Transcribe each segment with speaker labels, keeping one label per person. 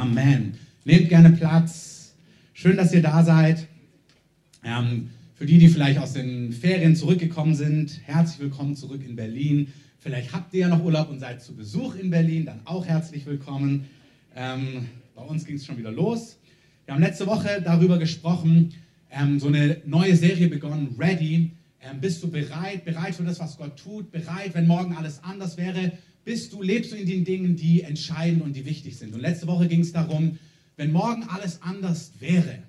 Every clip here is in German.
Speaker 1: Amen. Nehmt gerne Platz. Schön, dass ihr da seid. Ähm, für die, die vielleicht aus den Ferien zurückgekommen sind, herzlich willkommen zurück in Berlin. Vielleicht habt ihr ja noch Urlaub und seid zu Besuch in Berlin, dann auch herzlich willkommen. Ähm, bei uns ging es schon wieder los. Wir haben letzte Woche darüber gesprochen, ähm, so eine neue Serie begonnen, Ready. Ähm, bist du bereit, bereit für das, was Gott tut, bereit, wenn morgen alles anders wäre? Bist du, lebst du in den Dingen, die entscheidend und die wichtig sind? Und letzte Woche ging es darum, wenn morgen alles anders wäre,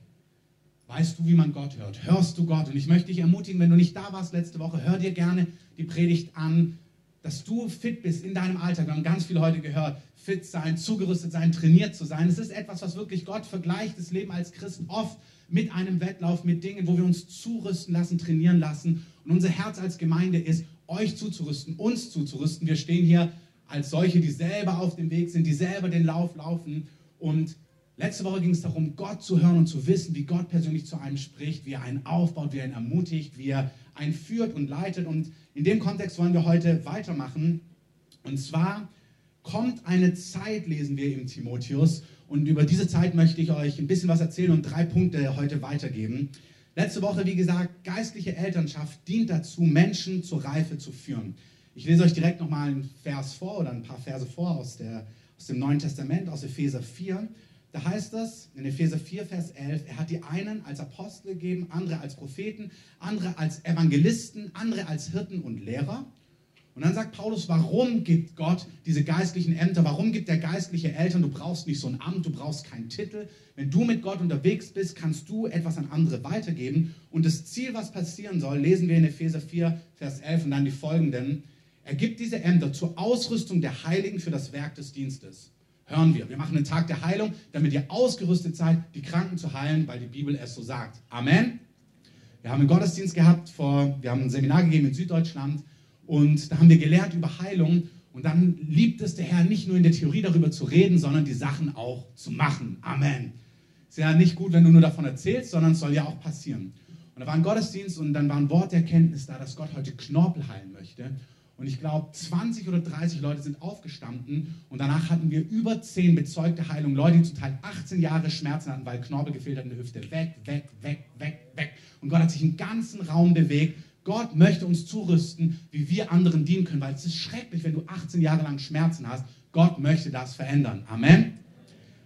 Speaker 1: weißt du, wie man Gott hört? Hörst du Gott? Und ich möchte dich ermutigen, wenn du nicht da warst letzte Woche, hör dir gerne die Predigt an, dass du fit bist in deinem Alltag. Wir haben ganz viel heute gehört. Fit sein, zugerüstet sein, trainiert zu sein. Es ist etwas, was wirklich Gott vergleicht, das Leben als Christ oft mit einem Wettlauf, mit Dingen, wo wir uns zurüsten lassen, trainieren lassen. Und unser Herz als Gemeinde ist, euch zuzurüsten, uns zuzurüsten. Wir stehen hier als solche, die selber auf dem Weg sind, die selber den Lauf laufen. Und letzte Woche ging es darum, Gott zu hören und zu wissen, wie Gott persönlich zu einem spricht, wie er einen aufbaut, wie er ihn ermutigt, wie er einen führt und leitet. Und in dem Kontext wollen wir heute weitermachen. Und zwar kommt eine Zeit, lesen wir im Timotheus. Und über diese Zeit möchte ich euch ein bisschen was erzählen und drei Punkte heute weitergeben. Letzte Woche, wie gesagt, geistliche Elternschaft dient dazu, Menschen zur Reife zu führen. Ich lese euch direkt nochmal einen Vers vor oder ein paar Verse vor aus, der, aus dem Neuen Testament, aus Epheser 4. Da heißt es in Epheser 4, Vers 11, er hat die einen als Apostel gegeben, andere als Propheten, andere als Evangelisten, andere als Hirten und Lehrer. Und dann sagt Paulus, warum gibt Gott diese geistlichen Ämter? Warum gibt er geistliche Eltern? Du brauchst nicht so ein Amt, du brauchst keinen Titel. Wenn du mit Gott unterwegs bist, kannst du etwas an andere weitergeben. Und das Ziel, was passieren soll, lesen wir in Epheser 4, Vers 11 und dann die folgenden. Er gibt diese Ämter zur Ausrüstung der Heiligen für das Werk des Dienstes. Hören wir. Wir machen einen Tag der Heilung, damit ihr ausgerüstet seid, die Kranken zu heilen, weil die Bibel es so sagt. Amen. Wir haben einen Gottesdienst gehabt, vor, wir haben ein Seminar gegeben in Süddeutschland und da haben wir gelernt über Heilung. Und dann liebt es der Herr nicht nur in der Theorie darüber zu reden, sondern die Sachen auch zu machen. Amen. Ist ja nicht gut, wenn du nur davon erzählst, sondern es soll ja auch passieren. Und da war ein Gottesdienst und dann war ein Wort der Erkenntnis da, dass Gott heute Knorpel heilen möchte. Und ich glaube, 20 oder 30 Leute sind aufgestanden und danach hatten wir über 10 bezeugte Heilungen. Leute, die zum Teil 18 Jahre Schmerzen hatten, weil Knorpel gefehlt hat in der Hüfte. Weg, weg, weg, weg, weg. Und Gott hat sich im ganzen Raum bewegt Gott möchte uns zurüsten, wie wir anderen dienen können, weil es ist schrecklich, wenn du 18 Jahre lang Schmerzen hast. Gott möchte das verändern. Amen.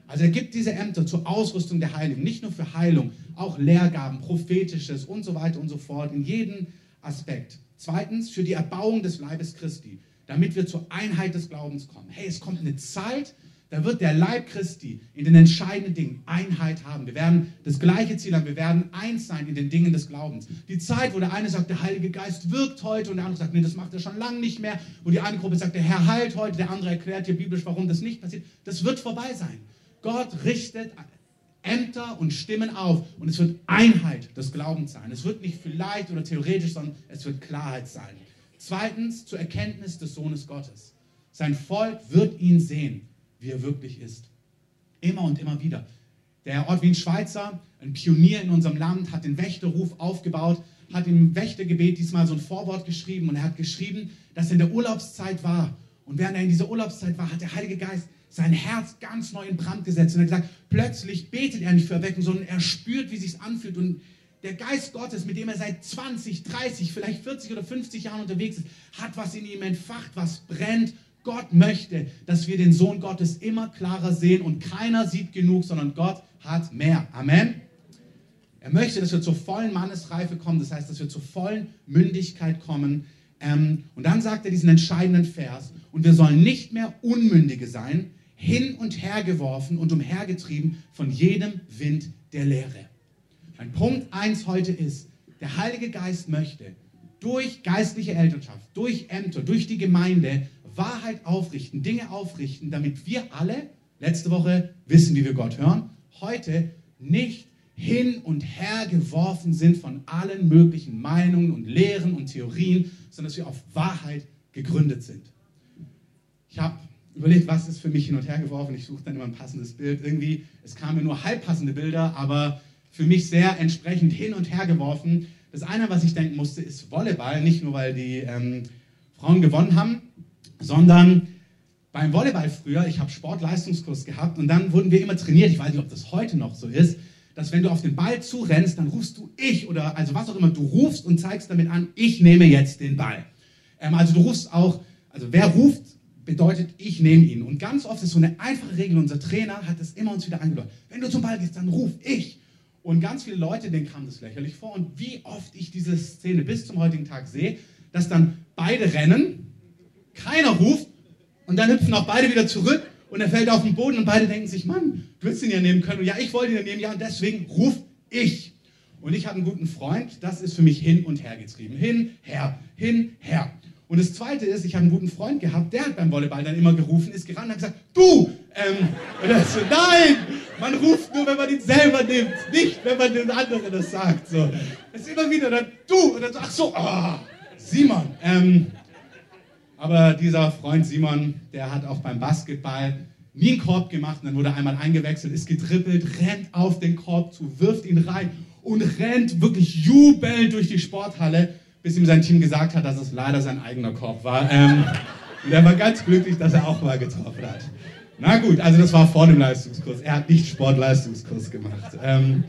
Speaker 1: Also er gibt diese Ämter zur Ausrüstung der Heiligen, nicht nur für Heilung, auch Lehrgaben, prophetisches und so weiter und so fort, in jedem Aspekt. Zweitens, für die Erbauung des Leibes Christi, damit wir zur Einheit des Glaubens kommen. Hey, es kommt eine Zeit, da wird der Leib Christi in den entscheidenden Dingen Einheit haben. Wir werden das gleiche Ziel haben. Wir werden eins sein in den Dingen des Glaubens. Die Zeit, wo der eine sagt, der Heilige Geist wirkt heute und der andere sagt, nee, das macht er schon lange nicht mehr. Wo die eine Gruppe sagt, der Herr heilt heute, der andere erklärt dir biblisch, warum das nicht passiert. Das wird vorbei sein. Gott richtet Ämter und Stimmen auf und es wird Einheit des Glaubens sein. Es wird nicht vielleicht oder theoretisch, sondern es wird Klarheit sein. Zweitens, zur Erkenntnis des Sohnes Gottes. Sein Volk wird ihn sehen wie er wirklich ist. Immer und immer wieder. Der Ort Wien Schweizer, ein Pionier in unserem Land, hat den Wächterruf aufgebaut, hat im Wächtergebet diesmal so ein Vorwort geschrieben und er hat geschrieben, dass er in der Urlaubszeit war. Und während er in dieser Urlaubszeit war, hat der Heilige Geist sein Herz ganz neu in Brand gesetzt und er hat gesagt, plötzlich betet er nicht für Erweckung, sondern er spürt, wie sich anfühlt und der Geist Gottes, mit dem er seit 20, 30, vielleicht 40 oder 50 Jahren unterwegs ist, hat was in ihm entfacht, was brennt Gott möchte, dass wir den Sohn Gottes immer klarer sehen und keiner sieht genug, sondern Gott hat mehr. Amen. Er möchte, dass wir zur vollen Mannesreife kommen, das heißt, dass wir zur vollen Mündigkeit kommen. Ähm, und dann sagt er diesen entscheidenden Vers, und wir sollen nicht mehr Unmündige sein, hin und her geworfen und umhergetrieben von jedem Wind der Lehre. Mein Punkt 1 heute ist, der Heilige Geist möchte durch geistliche Elternschaft, durch Ämter, durch die Gemeinde Wahrheit aufrichten, Dinge aufrichten, damit wir alle, letzte Woche wissen, wie wir Gott hören, heute nicht hin und her geworfen sind von allen möglichen Meinungen und Lehren und Theorien, sondern dass wir auf Wahrheit gegründet sind. Ich habe überlegt, was ist für mich hin und her geworfen. Ich suche dann immer ein passendes Bild. Irgendwie, es kamen mir nur halbpassende Bilder, aber für mich sehr entsprechend hin und her geworfen. Das eine, was ich denken musste, ist Volleyball. Nicht nur, weil die ähm, Frauen gewonnen haben, sondern beim Volleyball früher, ich habe Sportleistungskurs gehabt und dann wurden wir immer trainiert, ich weiß nicht, ob das heute noch so ist, dass wenn du auf den Ball zurennst, dann rufst du ich oder also was auch immer, du rufst und zeigst damit an, ich nehme jetzt den Ball. Ähm, also du rufst auch, also wer ruft, bedeutet, ich nehme ihn. Und ganz oft ist so eine einfache Regel, unser Trainer hat es immer uns wieder eingedeutet. Wenn du zum Ball gehst, dann ruf ich. Und ganz viele Leute, denen kam das lächerlich vor. Und wie oft ich diese Szene bis zum heutigen Tag sehe, dass dann beide rennen, keiner ruft und dann hüpfen auch beide wieder zurück und er fällt auf den Boden und beide denken sich, Mann, du willst ihn ja nehmen können. Und ja, ich wollte ihn ja nehmen, ja, und deswegen ruf ich. Und ich habe einen guten Freund, das ist für mich hin und her getrieben. Hin, her, hin, her. Und das Zweite ist, ich habe einen guten Freund gehabt, der hat beim Volleyball dann immer gerufen, ist gerannt und hat gesagt, du! Ähm, und er so, nein! Man ruft nur, wenn man ihn selber nimmt, nicht, wenn man den anderen das sagt. So. Es ist immer wieder dann, du! Und dann so, ach so, ah, Simon. Ähm, aber dieser Freund Simon, der hat auch beim Basketball nie einen Korb gemacht und dann wurde einmal eingewechselt, ist getrippelt, rennt auf den Korb zu, wirft ihn rein und rennt wirklich jubelnd durch die Sporthalle bis ihm sein Team gesagt hat, dass es leider sein eigener Korb war. Ähm, und er war ganz glücklich, dass er auch mal getroffen hat. Na gut, also das war vor dem Leistungskurs. Er hat nicht Sportleistungskurs gemacht. Ähm,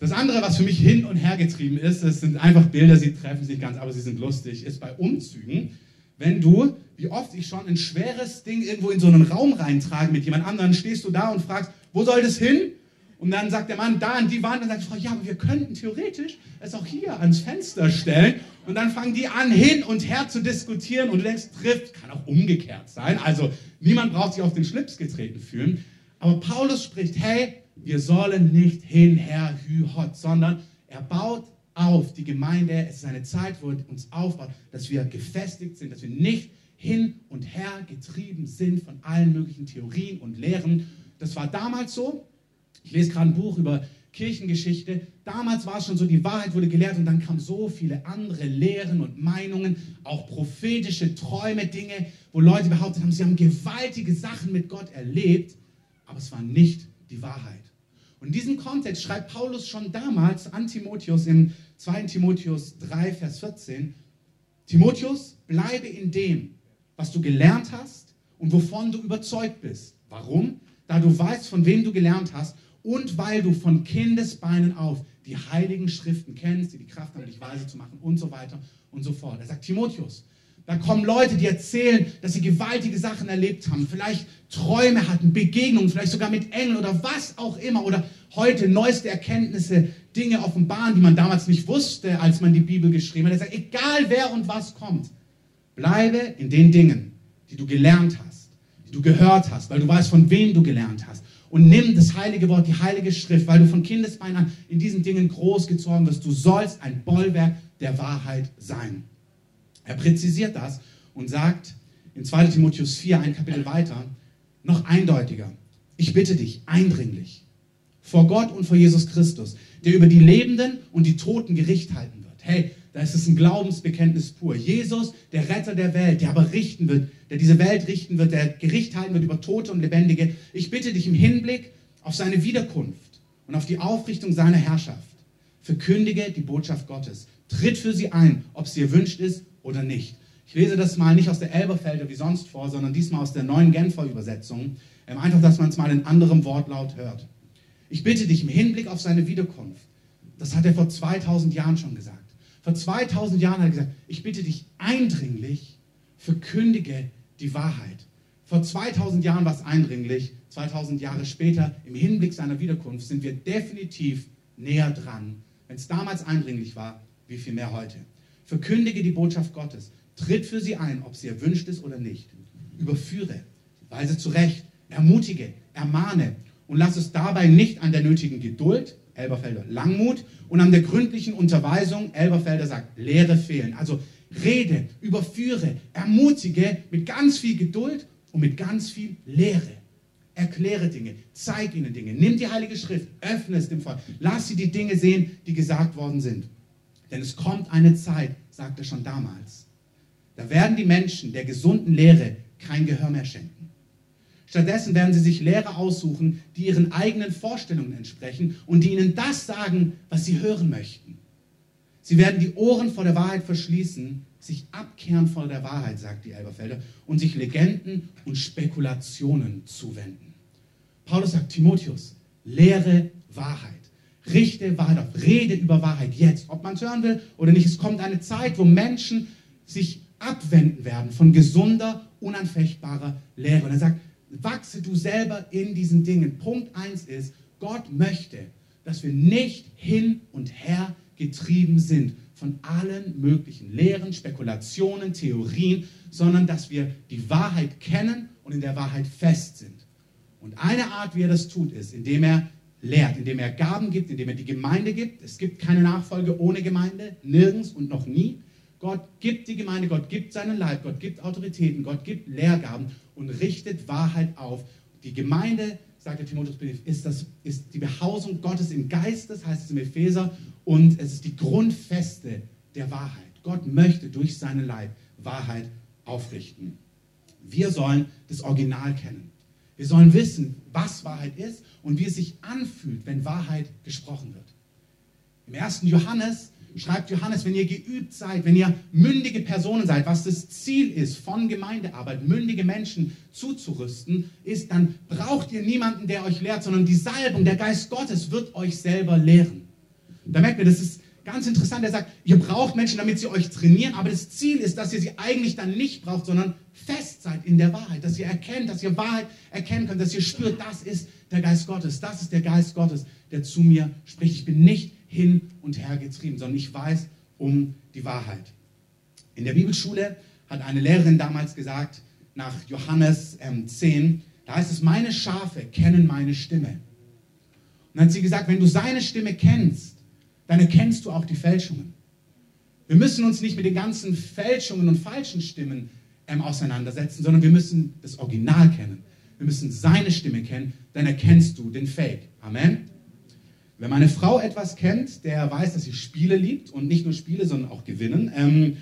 Speaker 1: das andere, was für mich hin und her getrieben ist, das sind einfach Bilder, sie treffen sich ganz, aber sie sind lustig, ist bei Umzügen, wenn du, wie oft ich schon ein schweres Ding irgendwo in so einen Raum reintrage mit jemand anderem, stehst du da und fragst, wo soll das hin? Und dann sagt der Mann da an die Wand und sagt die Frau, ja, aber wir könnten theoretisch es auch hier ans Fenster stellen. Und dann fangen die an, hin und her zu diskutieren und du denkst, trifft, kann auch umgekehrt sein. Also niemand braucht sich auf den Schlips getreten fühlen. Aber Paulus spricht, hey, wir sollen nicht hin, her, hü, hot, sondern er baut auf die Gemeinde. Es ist eine Zeit, wo er uns aufbaut, dass wir gefestigt sind, dass wir nicht hin und her getrieben sind von allen möglichen Theorien und Lehren. Das war damals so, ich lese gerade ein Buch über Kirchengeschichte. Damals war es schon so, die Wahrheit wurde gelehrt und dann kamen so viele andere Lehren und Meinungen, auch prophetische Träume, Dinge, wo Leute behauptet haben, sie haben gewaltige Sachen mit Gott erlebt, aber es war nicht die Wahrheit. Und in diesem Kontext schreibt Paulus schon damals an Timotheus im 2. Timotheus 3, Vers 14, Timotheus, bleibe in dem, was du gelernt hast und wovon du überzeugt bist. Warum? Da du weißt, von wem du gelernt hast und weil du von Kindesbeinen auf die heiligen Schriften kennst, die die Kraft haben, dich weise zu machen und so weiter und so fort. Er sagt, Timotheus, da kommen Leute, die erzählen, dass sie gewaltige Sachen erlebt haben, vielleicht Träume hatten, Begegnungen, vielleicht sogar mit Engeln oder was auch immer oder heute neueste Erkenntnisse, Dinge offenbaren, die man damals nicht wusste, als man die Bibel geschrieben hat. Er sagt, egal wer und was kommt, bleibe in den Dingen, die du gelernt hast, die du gehört hast, weil du weißt, von wem du gelernt hast und nimm das heilige Wort, die heilige Schrift, weil du von Kindesbein an in diesen Dingen großgezogen wirst. Du sollst ein Bollwerk der Wahrheit sein. Er präzisiert das und sagt in 2 Timotheus 4, ein Kapitel weiter, noch eindeutiger. Ich bitte dich eindringlich vor Gott und vor Jesus Christus, der über die Lebenden und die Toten Gericht halten wird. Hey, da ist es ein Glaubensbekenntnis pur. Jesus, der Retter der Welt, der aber richten wird, der diese Welt richten wird, der Gericht halten wird über Tote und Lebendige. Ich bitte dich im Hinblick auf seine Wiederkunft und auf die Aufrichtung seiner Herrschaft, verkündige die Botschaft Gottes. Tritt für sie ein, ob sie erwünscht ist oder nicht. Ich lese das mal nicht aus der Elberfelder wie sonst vor, sondern diesmal aus der neuen Genfer Übersetzung. Ähm, einfach, dass man es mal in anderem Wortlaut hört. Ich bitte dich im Hinblick auf seine Wiederkunft. Das hat er vor 2000 Jahren schon gesagt. Vor 2000 Jahren hat er gesagt, ich bitte dich eindringlich, verkündige die Wahrheit. Vor 2000 Jahren war es eindringlich, 2000 Jahre später, im Hinblick seiner Wiederkunft, sind wir definitiv näher dran. Wenn es damals eindringlich war, wie viel mehr heute. Verkündige die Botschaft Gottes. Tritt für sie ein, ob sie erwünscht ist oder nicht. Überführe, weise zurecht, ermutige, ermahne und lass es dabei nicht an der nötigen Geduld, Elberfelder Langmut, und an der gründlichen Unterweisung, Elberfelder sagt, Lehre fehlen. Also rede, überführe, ermutige mit ganz viel Geduld und mit ganz viel Lehre. Erkläre Dinge, zeig ihnen Dinge, nimm die Heilige Schrift, öffne es dem Volk, lass sie die Dinge sehen, die gesagt worden sind. Denn es kommt eine Zeit, sagt er schon damals, da werden die Menschen der gesunden Lehre kein Gehör mehr schenken. Stattdessen werden sie sich Lehrer aussuchen, die ihren eigenen Vorstellungen entsprechen und die ihnen das sagen, was sie hören möchten. Sie werden die Ohren vor der Wahrheit verschließen, sich abkehren von der Wahrheit, sagt die Elberfelder, und sich Legenden und Spekulationen zuwenden. Paulus sagt, Timotheus, lehre Wahrheit. Richte Wahrheit auf. Rede über Wahrheit jetzt. Ob man es hören will oder nicht. Es kommt eine Zeit, wo Menschen sich abwenden werden von gesunder, unanfechtbarer Lehre. Und er sagt, wachse du selber in diesen Dingen. Punkt 1 ist, Gott möchte, dass wir nicht hin und her getrieben sind von allen möglichen Lehren, Spekulationen, Theorien, sondern dass wir die Wahrheit kennen und in der Wahrheit fest sind. Und eine Art, wie er das tut, ist, indem er lehrt, indem er Gaben gibt, indem er die Gemeinde gibt. Es gibt keine Nachfolge ohne Gemeinde, nirgends und noch nie. Gott gibt die Gemeinde, Gott gibt seinen Leib, Gott gibt Autoritäten, Gott gibt Lehrgaben und richtet Wahrheit auf. Die Gemeinde, sagt der Timotheusbrief, ist, das, ist die Behausung Gottes im Geist, das heißt es im Epheser, und es ist die Grundfeste der Wahrheit. Gott möchte durch seinen Leib Wahrheit aufrichten. Wir sollen das Original kennen. Wir sollen wissen, was Wahrheit ist und wie es sich anfühlt, wenn Wahrheit gesprochen wird. Im ersten Johannes schreibt Johannes, wenn ihr geübt seid, wenn ihr mündige Personen seid, was das Ziel ist von Gemeindearbeit, mündige Menschen zuzurüsten, ist, dann braucht ihr niemanden, der euch lehrt, sondern die Salbung, der Geist Gottes wird euch selber lehren. Da merkt ihr, das ist ganz interessant. Er sagt, ihr braucht Menschen, damit sie euch trainieren, aber das Ziel ist, dass ihr sie eigentlich dann nicht braucht, sondern fest seid in der Wahrheit, dass ihr erkennt, dass ihr Wahrheit erkennen könnt, dass ihr spürt, das ist der Geist Gottes, das ist der Geist Gottes, der zu mir spricht. Ich bin nicht hin und her getrieben, sondern ich weiß um die Wahrheit. In der Bibelschule hat eine Lehrerin damals gesagt, nach Johannes ähm, 10, da heißt es, meine Schafe kennen meine Stimme. Und dann hat sie gesagt, wenn du seine Stimme kennst, dann erkennst du auch die Fälschungen. Wir müssen uns nicht mit den ganzen Fälschungen und falschen Stimmen ähm, auseinandersetzen, sondern wir müssen das Original kennen. Wir müssen seine Stimme kennen, dann erkennst du den Fake. Amen. Wenn meine Frau etwas kennt, der weiß, dass sie Spiele liebt und nicht nur Spiele, sondern auch Gewinnen. Ähm,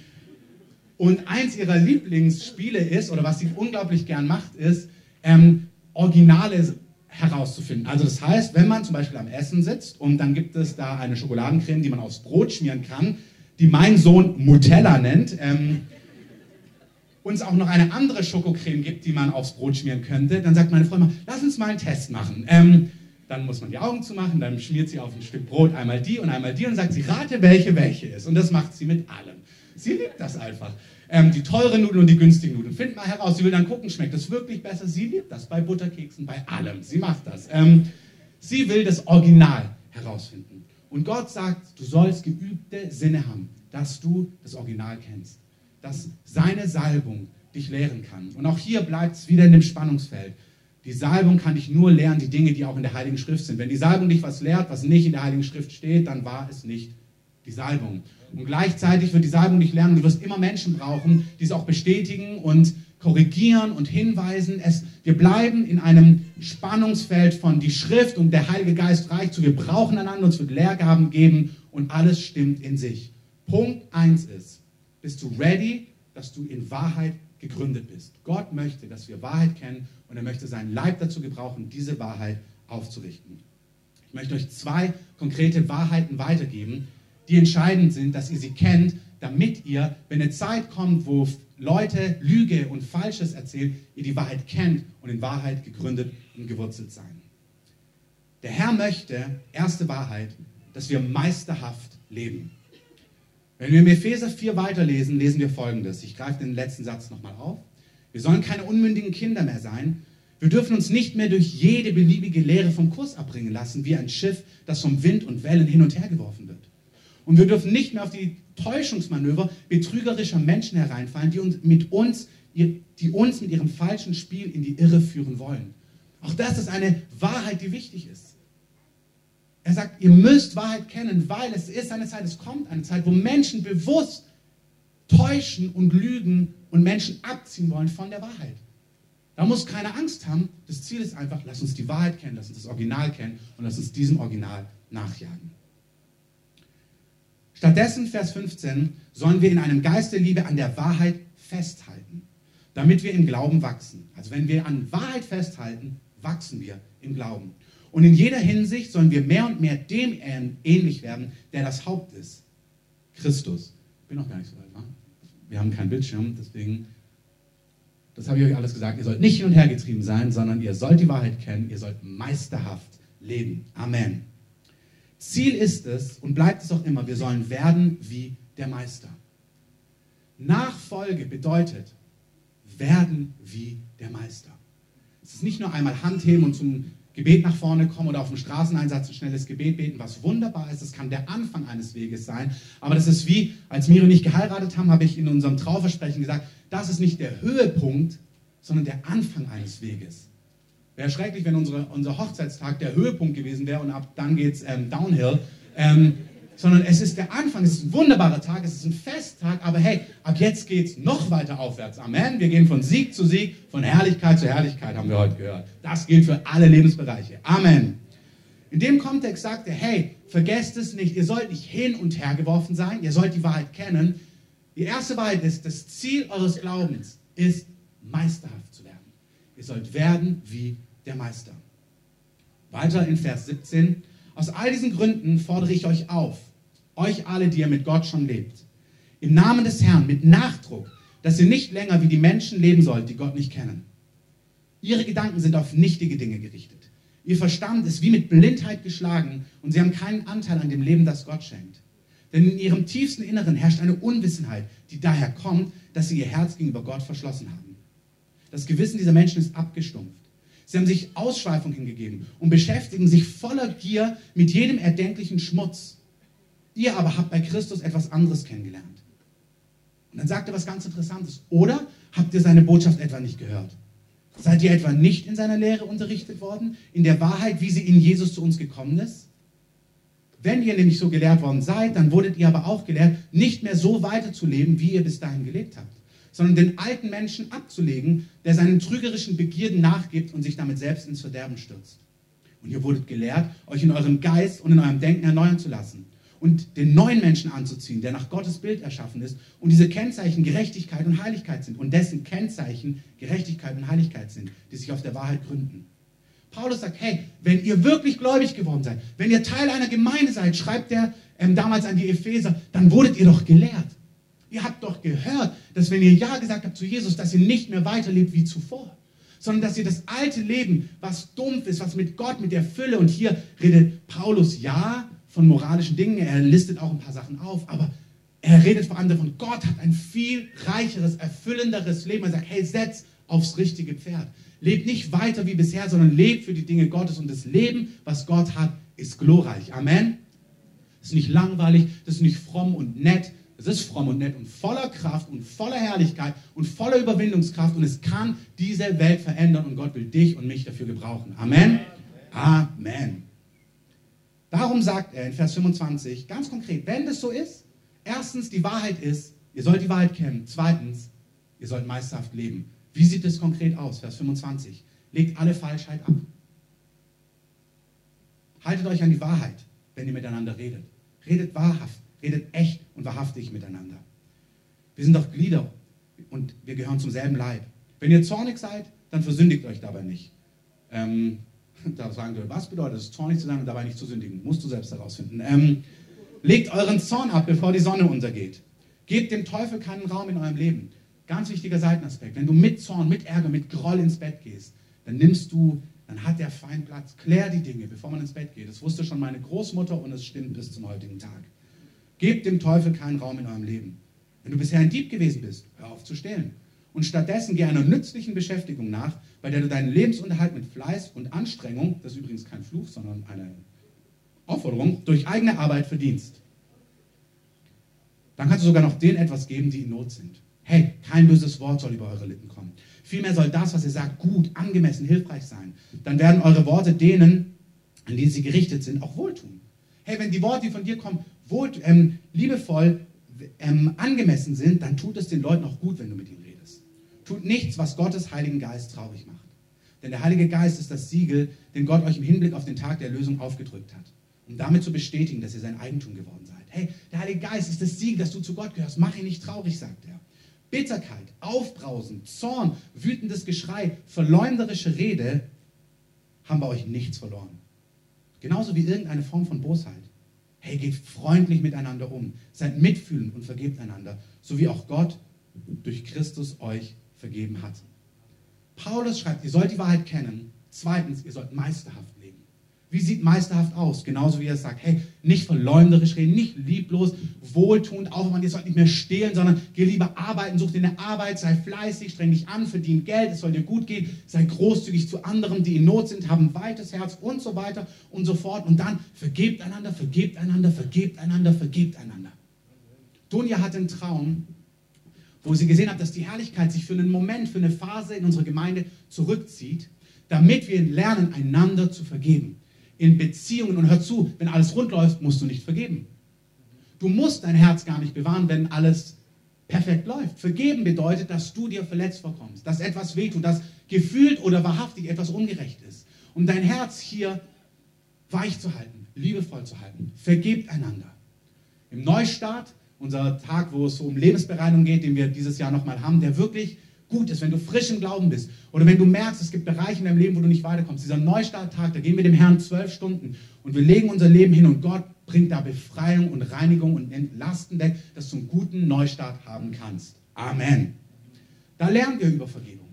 Speaker 1: und eins ihrer Lieblingsspiele ist, oder was sie unglaublich gern macht, ist, ähm, Originale herauszufinden. Also das heißt, wenn man zum Beispiel am Essen sitzt und dann gibt es da eine Schokoladencreme, die man aufs Brot schmieren kann, die mein Sohn Mutella nennt, ähm, und es auch noch eine andere Schokocreme gibt, die man aufs Brot schmieren könnte, dann sagt meine Frau immer, lass uns mal einen Test machen. Ähm, dann muss man die Augen zumachen, dann schmiert sie auf ein Stück Brot einmal die und einmal die und sagt sie, rate, welche welche ist. Und das macht sie mit allem. Sie liebt das einfach. Ähm, die teuren Nudeln und die günstigen Nudeln. Find mal heraus. Sie will dann gucken, schmeckt das wirklich besser. Sie liebt das bei Butterkeksen, bei allem. Sie macht das. Ähm, sie will das Original herausfinden. Und Gott sagt, du sollst geübte Sinne haben, dass du das Original kennst. Dass seine Salbung dich lehren kann. Und auch hier bleibt es wieder in dem Spannungsfeld. Die Salbung kann ich nur lernen, die Dinge, die auch in der Heiligen Schrift sind. Wenn die Salbung nicht was lehrt, was nicht in der Heiligen Schrift steht, dann war es nicht die Salbung. Und gleichzeitig wird die Salbung nicht lernen und du wirst immer Menschen brauchen, die es auch bestätigen und korrigieren und hinweisen. Es, wir bleiben in einem Spannungsfeld von die Schrift und der Heilige Geist reicht zu. Wir brauchen einander, uns wird Lehrgaben geben und alles stimmt in sich. Punkt 1 ist, bist du ready, dass du in Wahrheit gegründet bist. Gott möchte, dass wir Wahrheit kennen und er möchte seinen Leib dazu gebrauchen, diese Wahrheit aufzurichten. Ich möchte euch zwei konkrete Wahrheiten weitergeben, die entscheidend sind, dass ihr sie kennt, damit ihr, wenn eine Zeit kommt, wo Leute Lüge und Falsches erzählen, ihr die Wahrheit kennt und in Wahrheit gegründet und gewurzelt sein. Der Herr möchte, erste Wahrheit, dass wir meisterhaft leben. Wenn wir im Epheser 4 weiterlesen, lesen wir folgendes. Ich greife den letzten Satz nochmal auf. Wir sollen keine unmündigen Kinder mehr sein. Wir dürfen uns nicht mehr durch jede beliebige Lehre vom Kurs abbringen lassen, wie ein Schiff, das vom Wind und Wellen hin und her geworfen wird. Und wir dürfen nicht mehr auf die Täuschungsmanöver betrügerischer Menschen hereinfallen, die uns mit uns, die uns mit ihrem falschen Spiel in die Irre führen wollen. Auch das ist eine Wahrheit, die wichtig ist. Er sagt, ihr müsst Wahrheit kennen, weil es ist eine Zeit, es kommt eine Zeit, wo Menschen bewusst täuschen und lügen und Menschen abziehen wollen von der Wahrheit. Da muss keiner Angst haben. Das Ziel ist einfach, lass uns die Wahrheit kennen, lass uns das Original kennen und lass uns diesem Original nachjagen. Stattdessen, Vers 15, sollen wir in einem Geist der Liebe an der Wahrheit festhalten, damit wir im Glauben wachsen. Also wenn wir an Wahrheit festhalten, wachsen wir im Glauben. Und in jeder Hinsicht sollen wir mehr und mehr dem ähnlich werden, der das Haupt ist. Christus. Ich bin noch gar nicht so weit, wa? wir haben keinen Bildschirm, deswegen, das habe ich euch alles gesagt. Ihr sollt nicht hin und her getrieben sein, sondern ihr sollt die Wahrheit kennen, ihr sollt meisterhaft leben. Amen. Ziel ist es und bleibt es auch immer, wir sollen werden wie der Meister. Nachfolge bedeutet, werden wie der Meister. Es ist nicht nur einmal Handheben und zum Gebet nach vorne kommen oder auf dem Straßeneinsatz ein schnelles Gebet beten, was wunderbar ist. Das kann der Anfang eines Weges sein. Aber das ist wie, als Miri und ich geheiratet haben, habe ich in unserem Trauversprechen gesagt, das ist nicht der Höhepunkt, sondern der Anfang eines Weges. Wäre schrecklich, wenn unsere, unser Hochzeitstag der Höhepunkt gewesen wäre und ab dann geht es ähm, downhill. Ähm, sondern es ist der Anfang, es ist ein wunderbarer Tag, es ist ein Festtag, aber hey, ab jetzt geht es noch weiter aufwärts. Amen. Wir gehen von Sieg zu Sieg, von Herrlichkeit zu Herrlichkeit, haben wir heute gehört. Das gilt für alle Lebensbereiche. Amen. In dem Kontext sagt er, hey, vergesst es nicht, ihr sollt nicht hin und her geworfen sein, ihr sollt die Wahrheit kennen. Die erste Wahrheit ist, das Ziel eures Glaubens ist, meisterhaft zu werden. Ihr sollt werden wie der Meister. Weiter in Vers 17. Aus all diesen Gründen fordere ich euch auf, euch alle, die ihr mit Gott schon lebt, im Namen des Herrn mit Nachdruck, dass ihr nicht länger wie die Menschen leben sollt, die Gott nicht kennen. Ihre Gedanken sind auf nichtige Dinge gerichtet. Ihr Verstand ist wie mit Blindheit geschlagen und sie haben keinen Anteil an dem Leben, das Gott schenkt. Denn in ihrem tiefsten Inneren herrscht eine Unwissenheit, die daher kommt, dass sie ihr Herz gegenüber Gott verschlossen haben. Das Gewissen dieser Menschen ist abgestumpft. Sie haben sich Ausschweifung hingegeben und beschäftigen sich voller Gier mit jedem erdenklichen Schmutz. Ihr aber habt bei Christus etwas anderes kennengelernt. Und dann sagt er was ganz Interessantes. Oder habt ihr seine Botschaft etwa nicht gehört? Seid ihr etwa nicht in seiner Lehre unterrichtet worden, in der Wahrheit, wie sie in Jesus zu uns gekommen ist? Wenn ihr nämlich so gelehrt worden seid, dann wurdet ihr aber auch gelehrt, nicht mehr so weiterzuleben, wie ihr bis dahin gelebt habt sondern den alten Menschen abzulegen, der seinen trügerischen Begierden nachgibt und sich damit selbst ins Verderben stürzt. Und ihr wurdet gelehrt, euch in eurem Geist und in eurem Denken erneuern zu lassen und den neuen Menschen anzuziehen, der nach Gottes Bild erschaffen ist und diese Kennzeichen Gerechtigkeit und Heiligkeit sind und dessen Kennzeichen Gerechtigkeit und Heiligkeit sind, die sich auf der Wahrheit gründen. Paulus sagt, hey, wenn ihr wirklich gläubig geworden seid, wenn ihr Teil einer Gemeinde seid, schreibt er ähm, damals an die Epheser, dann wurdet ihr doch gelehrt. Ihr habt doch gehört, dass wenn ihr Ja gesagt habt zu Jesus, dass ihr nicht mehr weiterlebt wie zuvor, sondern dass ihr das alte Leben, was dumpf ist, was mit Gott, mit der Fülle, und hier redet Paulus ja von moralischen Dingen, er listet auch ein paar Sachen auf, aber er redet vor allem davon, Gott hat ein viel reicheres, erfüllenderes Leben. Er sagt, hey, setz aufs richtige Pferd. Lebt nicht weiter wie bisher, sondern lebt für die Dinge Gottes. Und das Leben, was Gott hat, ist glorreich. Amen. Das ist nicht langweilig, das ist nicht fromm und nett, es ist fromm und nett und voller Kraft und voller Herrlichkeit und voller Überwindungskraft und es kann diese Welt verändern und Gott will dich und mich dafür gebrauchen. Amen. Amen. Darum sagt er in Vers 25 ganz konkret, wenn das so ist, erstens die Wahrheit ist, ihr sollt die Wahrheit kennen. Zweitens, ihr sollt meisterhaft leben. Wie sieht es konkret aus? Vers 25. Legt alle Falschheit ab. Haltet euch an die Wahrheit, wenn ihr miteinander redet. Redet wahrhaft. Redet echt und wahrhaftig miteinander. Wir sind doch Glieder und wir gehören zum selben Leib. Wenn ihr zornig seid, dann versündigt euch dabei nicht. Ähm, da sagen wir, was bedeutet es, zornig zu sein und dabei nicht zu sündigen? Musst du selbst herausfinden. Ähm, legt euren Zorn ab, bevor die Sonne untergeht. Gebt dem Teufel keinen Raum in eurem Leben. Ganz wichtiger Seitenaspekt. Wenn du mit Zorn, mit Ärger, mit Groll ins Bett gehst, dann nimmst du, dann hat der Feind Platz. Klär die Dinge, bevor man ins Bett geht. Das wusste schon meine Großmutter und es stimmt bis zum heutigen Tag. Gebt dem Teufel keinen Raum in eurem Leben. Wenn du bisher ein Dieb gewesen bist, hör auf zu stehlen. Und stattdessen geh einer nützlichen Beschäftigung nach, bei der du deinen Lebensunterhalt mit Fleiß und Anstrengung, das ist übrigens kein Fluch, sondern eine Aufforderung, durch eigene Arbeit verdienst. Dann kannst du sogar noch denen etwas geben, die in Not sind. Hey, kein böses Wort soll über eure Lippen kommen. Vielmehr soll das, was ihr sagt, gut, angemessen, hilfreich sein. Dann werden eure Worte denen, an die sie gerichtet sind, auch wohltun. Hey, wenn die Worte, die von dir kommen, wohl, ähm, liebevoll ähm, angemessen sind, dann tut es den Leuten auch gut, wenn du mit ihnen redest. Tut nichts, was Gottes Heiligen Geist traurig macht. Denn der Heilige Geist ist das Siegel, den Gott euch im Hinblick auf den Tag der Erlösung aufgedrückt hat, um damit zu bestätigen, dass ihr sein Eigentum geworden seid. Hey, der Heilige Geist ist das Siegel, dass du zu Gott gehörst. Mach ihn nicht traurig, sagt er. Bitterkeit, Aufbrausen, Zorn, wütendes Geschrei, verleumderische Rede haben bei euch nichts verloren. Genauso wie irgendeine Form von Bosheit. Hey, geht freundlich miteinander um. Seid mitfühlend und vergebt einander, so wie auch Gott durch Christus euch vergeben hat. Paulus schreibt, ihr sollt die Wahrheit kennen. Zweitens, ihr sollt meisterhaft. Wie sieht meisterhaft aus? Genauso wie er sagt, hey, nicht verleumderisch reden, nicht lieblos, wohltuend, aufwand, ihr sollt nicht mehr stehlen, sondern geh lieber arbeiten, such dir eine Arbeit, sei fleißig, streng dich an, verdien Geld, es soll dir gut gehen, sei großzügig zu anderen, die in Not sind, haben ein weites Herz und so weiter und so fort. Und dann vergebt einander, vergebt einander, vergebt einander, vergebt einander. Dunja hatte einen Traum, wo sie gesehen hat, dass die Herrlichkeit sich für einen Moment, für eine Phase in unserer Gemeinde zurückzieht, damit wir lernen, einander zu vergeben. In Beziehungen, und hör zu, wenn alles rund läuft, musst du nicht vergeben. Du musst dein Herz gar nicht bewahren, wenn alles perfekt läuft. Vergeben bedeutet, dass du dir verletzt vorkommst, dass etwas wehtut, dass gefühlt oder wahrhaftig etwas ungerecht ist. Um dein Herz hier weich zu halten, liebevoll zu halten. Vergebt einander. Im Neustart unser Tag, wo es um Lebensbereinigung geht, den wir dieses Jahr nochmal haben, der wirklich gut ist, wenn du frisch im Glauben bist oder wenn du merkst, es gibt Bereiche in deinem Leben, wo du nicht weiterkommst. Dieser Neustarttag, da gehen wir dem Herrn zwölf Stunden und wir legen unser Leben hin und Gott bringt da Befreiung und Reinigung und Entlasten weg, dass du einen guten Neustart haben kannst. Amen. Da lernen wir über Vergebung.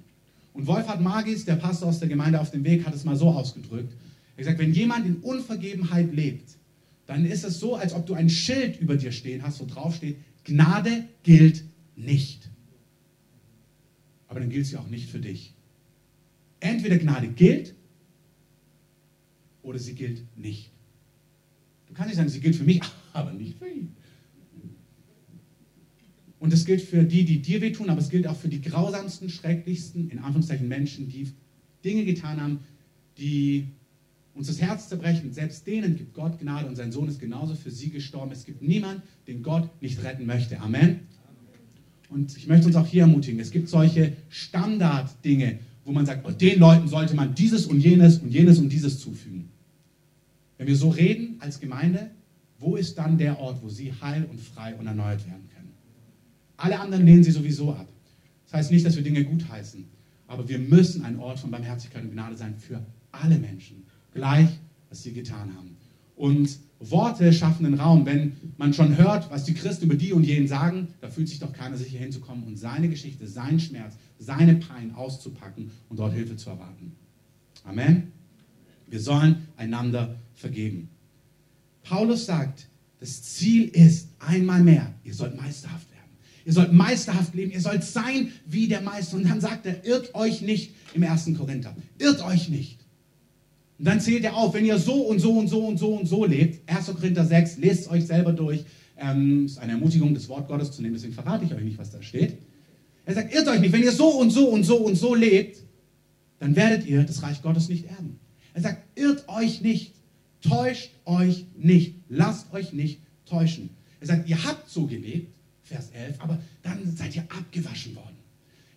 Speaker 1: Und Wolfhard Magis, der Pastor aus der Gemeinde auf dem Weg, hat es mal so ausgedrückt. Er hat gesagt, wenn jemand in Unvergebenheit lebt, dann ist es so, als ob du ein Schild über dir stehen hast, wo drauf steht, Gnade gilt nicht. Aber dann gilt sie auch nicht für dich. Entweder Gnade gilt oder sie gilt nicht. Du kannst nicht sagen, sie gilt für mich, aber nicht für ihn. Und es gilt für die, die dir wehtun, aber es gilt auch für die grausamsten, schrecklichsten, in Anführungszeichen Menschen, die Dinge getan haben, die uns das Herz zerbrechen. Selbst denen gibt Gott Gnade und sein Sohn ist genauso für sie gestorben. Es gibt niemanden, den Gott nicht retten möchte. Amen. Und ich möchte uns auch hier ermutigen, es gibt solche Standarddinge, wo man sagt, oh, den Leuten sollte man dieses und jenes und jenes und dieses zufügen. Wenn wir so reden als Gemeinde, wo ist dann der Ort, wo sie heil und frei und erneuert werden können? Alle anderen lehnen sie sowieso ab. Das heißt nicht, dass wir Dinge gutheißen, aber wir müssen ein Ort von Barmherzigkeit und Gnade sein für alle Menschen gleich, was sie getan haben. Und Worte schaffen einen Raum. Wenn man schon hört, was die Christen über die und jenen sagen, da fühlt sich doch keiner sicher hinzukommen und seine Geschichte, seinen Schmerz, seine Pein auszupacken und dort Hilfe zu erwarten. Amen. Wir sollen einander vergeben. Paulus sagt, das Ziel ist einmal mehr, ihr sollt meisterhaft werden. Ihr sollt meisterhaft leben, ihr sollt sein wie der Meister. Und dann sagt er, irrt euch nicht im 1. Korinther. Irrt euch nicht. Und dann zählt er auf, wenn ihr so und so und so und so und so lebt, 1. Korinther 6, lest es euch selber durch. Ähm, ist eine Ermutigung, das Wort Gottes zu nehmen, deswegen verrate ich euch nicht, was da steht. Er sagt, irrt euch nicht, wenn ihr so und so und so und so lebt, dann werdet ihr das Reich Gottes nicht erben. Er sagt, irrt euch nicht, täuscht euch nicht, lasst euch nicht täuschen. Er sagt, ihr habt so gelebt, Vers 11, aber dann seid ihr abgewaschen worden.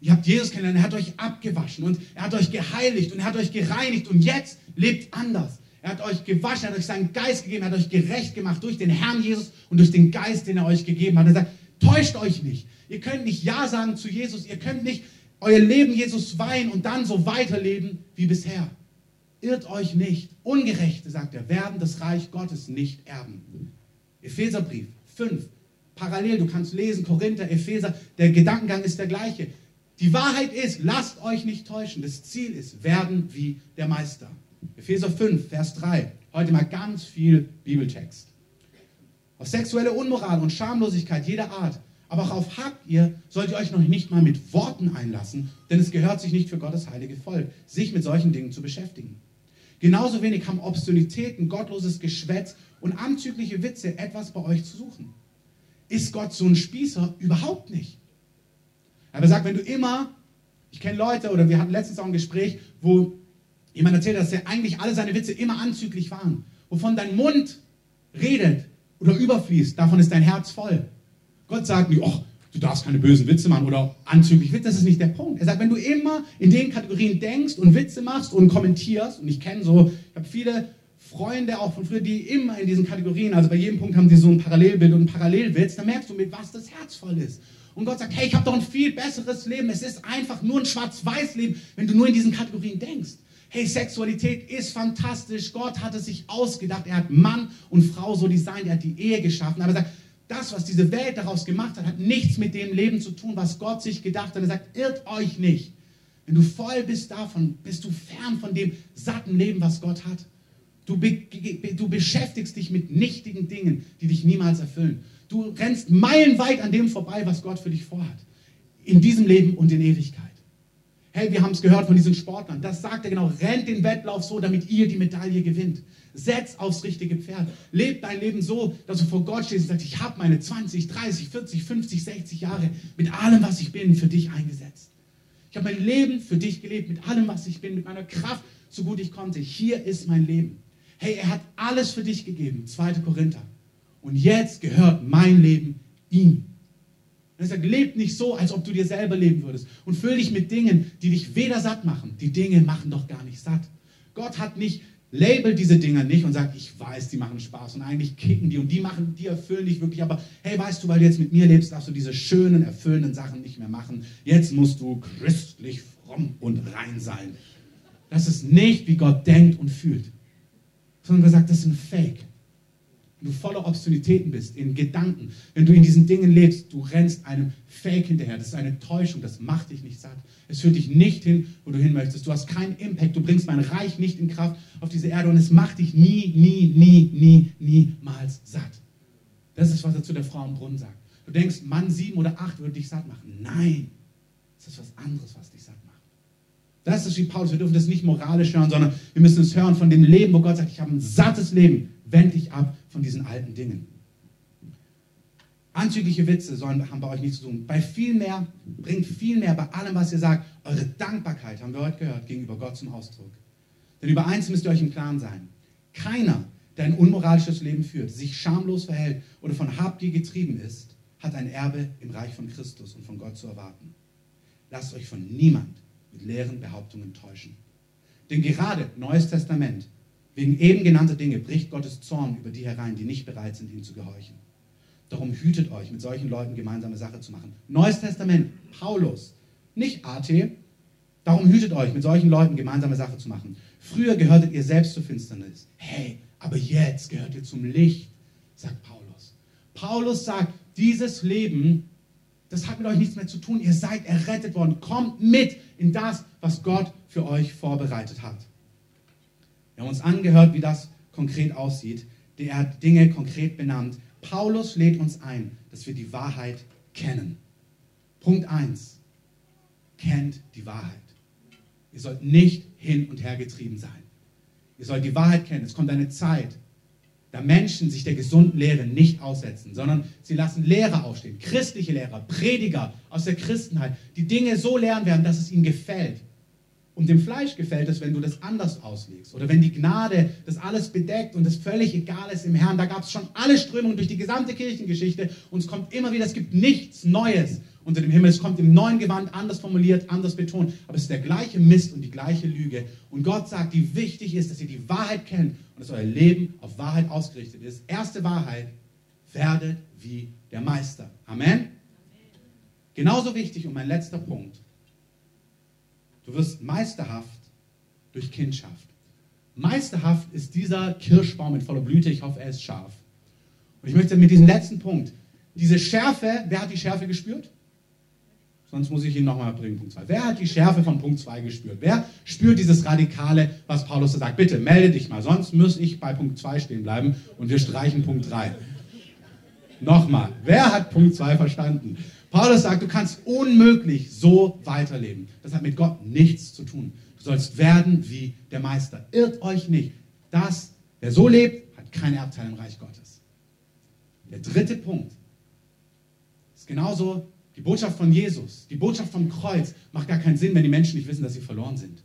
Speaker 1: Ihr habt Jesus kennengelernt, er hat euch abgewaschen und er hat euch geheiligt und er hat euch gereinigt und jetzt lebt anders. Er hat euch gewaschen, er hat euch seinen Geist gegeben, er hat euch gerecht gemacht durch den Herrn Jesus und durch den Geist, den er euch gegeben hat. Er sagt, täuscht euch nicht. Ihr könnt nicht Ja sagen zu Jesus, ihr könnt nicht euer Leben Jesus weihen und dann so weiterleben wie bisher. Irrt euch nicht. Ungerechte, sagt er, werden das Reich Gottes nicht erben. Epheserbrief 5. Parallel, du kannst lesen, Korinther, Epheser, der Gedankengang ist der gleiche. Die Wahrheit ist, lasst euch nicht täuschen. Das Ziel ist, werden wie der Meister. Epheser 5, Vers 3. Heute mal ganz viel Bibeltext. Auf sexuelle Unmoral und Schamlosigkeit jeder Art, aber auch auf Habgier sollt ihr euch noch nicht mal mit Worten einlassen, denn es gehört sich nicht für Gottes heilige Volk, sich mit solchen Dingen zu beschäftigen. Genauso wenig haben Obszönitäten, gottloses Geschwätz und anzügliche Witze etwas bei euch zu suchen. Ist Gott so ein Spießer? Überhaupt nicht. Aber er sagt, wenn du immer, ich kenne Leute, oder wir hatten letztens auch ein Gespräch, wo jemand erzählt, dass er eigentlich alle seine Witze immer anzüglich waren. Wovon dein Mund redet oder überfließt, davon ist dein Herz voll. Gott sagt nicht, oh, du darfst keine bösen Witze machen oder anzüglich Witze, das ist nicht der Punkt. Er sagt, wenn du immer in den Kategorien denkst und Witze machst und kommentierst, und ich kenne so, ich habe viele Freunde auch von früher, die immer in diesen Kategorien, also bei jedem Punkt haben sie so ein Parallelbild und einen Parallelwitz, dann merkst du, mit was das Herz voll ist. Und Gott sagt, hey, ich habe doch ein viel besseres Leben. Es ist einfach nur ein Schwarz-Weiß-Leben, wenn du nur in diesen Kategorien denkst. Hey, Sexualität ist fantastisch. Gott hat es sich ausgedacht. Er hat Mann und Frau so designt. Er hat die Ehe geschaffen. Aber er sagt, das, was diese Welt daraus gemacht hat, hat nichts mit dem Leben zu tun, was Gott sich gedacht hat. Er sagt, irrt euch nicht. Wenn du voll bist davon, bist du fern von dem satten Leben, was Gott hat. Du, be du beschäftigst dich mit nichtigen Dingen, die dich niemals erfüllen. Du rennst meilenweit an dem vorbei, was Gott für dich vorhat. In diesem Leben und in Ewigkeit. Hey, wir haben es gehört von diesen Sportlern. Das sagt er genau. Rennt den Wettlauf so, damit ihr die Medaille gewinnt. Setz aufs richtige Pferd. Leb dein Leben so, dass du vor Gott stehst und sagst, ich habe meine 20, 30, 40, 50, 60 Jahre mit allem, was ich bin, für dich eingesetzt. Ich habe mein Leben für dich gelebt, mit allem, was ich bin, mit meiner Kraft, so gut ich konnte. Hier ist mein Leben. Hey, er hat alles für dich gegeben. 2. Korinther. Und jetzt gehört mein Leben ihm. Er sagt, leb nicht so, als ob du dir selber leben würdest. Und füll dich mit Dingen, die dich weder satt machen. Die Dinge machen doch gar nicht satt. Gott hat nicht Label diese Dinger nicht und sagt, ich weiß, die machen Spaß und eigentlich kicken die und die machen, die erfüllen dich wirklich, aber hey, weißt du, weil du jetzt mit mir lebst, darfst du diese schönen, erfüllenden Sachen nicht mehr machen. Jetzt musst du christlich fromm und rein sein. Das ist nicht, wie Gott denkt und fühlt, sondern gesagt, das ist ein Fake wenn du voller Obszönitäten bist, in Gedanken, wenn du in diesen Dingen lebst, du rennst einem Fake hinterher. Das ist eine Täuschung, das macht dich nicht satt. Es führt dich nicht hin, wo du hin möchtest. Du hast keinen Impact, du bringst mein Reich nicht in Kraft auf diese Erde und es macht dich nie, nie, nie, nie, niemals satt. Das ist, was er zu der Frau im Brunnen sagt. Du denkst, Mann sieben oder acht würde dich satt machen. Nein, es ist was anderes, was dich satt macht. Das ist wie Paulus. Wir dürfen das nicht moralisch hören, sondern wir müssen es hören von dem Leben, wo Gott sagt, ich habe ein sattes Leben. Wend dich ab von diesen alten Dingen. Anzügliche Witze sollen, haben bei euch nichts zu tun. Bei viel mehr, bringt viel mehr bei allem, was ihr sagt, eure Dankbarkeit, haben wir heute gehört, gegenüber Gott zum Ausdruck. Denn über eins müsst ihr euch im Klaren sein. Keiner, der ein unmoralisches Leben führt, sich schamlos verhält oder von Habgier getrieben ist, hat ein Erbe im Reich von Christus und von Gott zu erwarten. Lasst euch von niemand mit leeren Behauptungen täuschen. Denn gerade Neues Testament Wegen eben genannter Dinge bricht Gottes Zorn über die herein, die nicht bereit sind, ihm zu gehorchen. Darum hütet euch, mit solchen Leuten gemeinsame Sache zu machen. Neues Testament, Paulus, nicht AT. Darum hütet euch, mit solchen Leuten gemeinsame Sache zu machen. Früher gehörtet ihr selbst zur Finsternis. Hey, aber jetzt gehört ihr zum Licht, sagt Paulus. Paulus sagt, dieses Leben, das hat mit euch nichts mehr zu tun. Ihr seid errettet worden. Kommt mit in das, was Gott für euch vorbereitet hat. Wir haben uns angehört, wie das konkret aussieht. Er hat Dinge konkret benannt. Paulus lädt uns ein, dass wir die Wahrheit kennen. Punkt 1. Kennt die Wahrheit. Ihr sollt nicht hin und her getrieben sein. Ihr sollt die Wahrheit kennen. Es kommt eine Zeit, da Menschen sich der gesunden Lehre nicht aussetzen, sondern sie lassen Lehrer aufstehen, christliche Lehrer, Prediger aus der Christenheit, die Dinge so lernen werden, dass es ihnen gefällt. Und dem Fleisch gefällt es, wenn du das anders auslegst. Oder wenn die Gnade das alles bedeckt und das völlig egal ist im Herrn. Da gab es schon alle Strömungen durch die gesamte Kirchengeschichte und es kommt immer wieder, es gibt nichts Neues unter dem Himmel. Es kommt im neuen Gewand anders formuliert, anders betont. Aber es ist der gleiche Mist und die gleiche Lüge. Und Gott sagt, wie wichtig ist, dass ihr die Wahrheit kennt und dass euer Leben auf Wahrheit ausgerichtet ist. Erste Wahrheit, werdet wie der Meister. Amen. Genauso wichtig und mein letzter Punkt Du wirst meisterhaft durch Kindschaft. Meisterhaft ist dieser Kirschbaum mit voller Blüte. Ich hoffe, er ist scharf. Und ich möchte mit diesem letzten Punkt, diese Schärfe, wer hat die Schärfe gespürt? Sonst muss ich ihn nochmal bringen, Punkt 2. Wer hat die Schärfe von Punkt 2 gespürt? Wer spürt dieses Radikale, was Paulus da sagt? Bitte melde dich mal, sonst muss ich bei Punkt 2 stehen bleiben und wir streichen Punkt 3. Nochmal, wer hat Punkt 2 verstanden? Paulus sagt, du kannst unmöglich so weiterleben. Das hat mit Gott nichts zu tun. Du sollst werden wie der Meister. Irrt euch nicht. Das, wer so lebt, hat keine Erbteil im Reich Gottes. Der dritte Punkt ist genauso die Botschaft von Jesus. Die Botschaft vom Kreuz macht gar keinen Sinn, wenn die Menschen nicht wissen, dass sie verloren sind.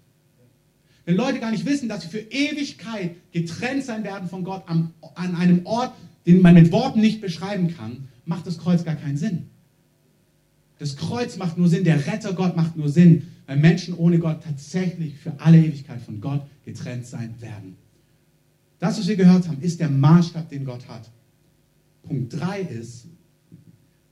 Speaker 1: Wenn Leute gar nicht wissen, dass sie für Ewigkeit getrennt sein werden von Gott an, an einem Ort, den man mit Worten nicht beschreiben kann, macht das Kreuz gar keinen Sinn. Das Kreuz macht nur Sinn, der Retter Gott macht nur Sinn, weil Menschen ohne Gott tatsächlich für alle Ewigkeit von Gott getrennt sein werden. Das, was wir gehört haben, ist der Maßstab, den Gott hat. Punkt 3 ist,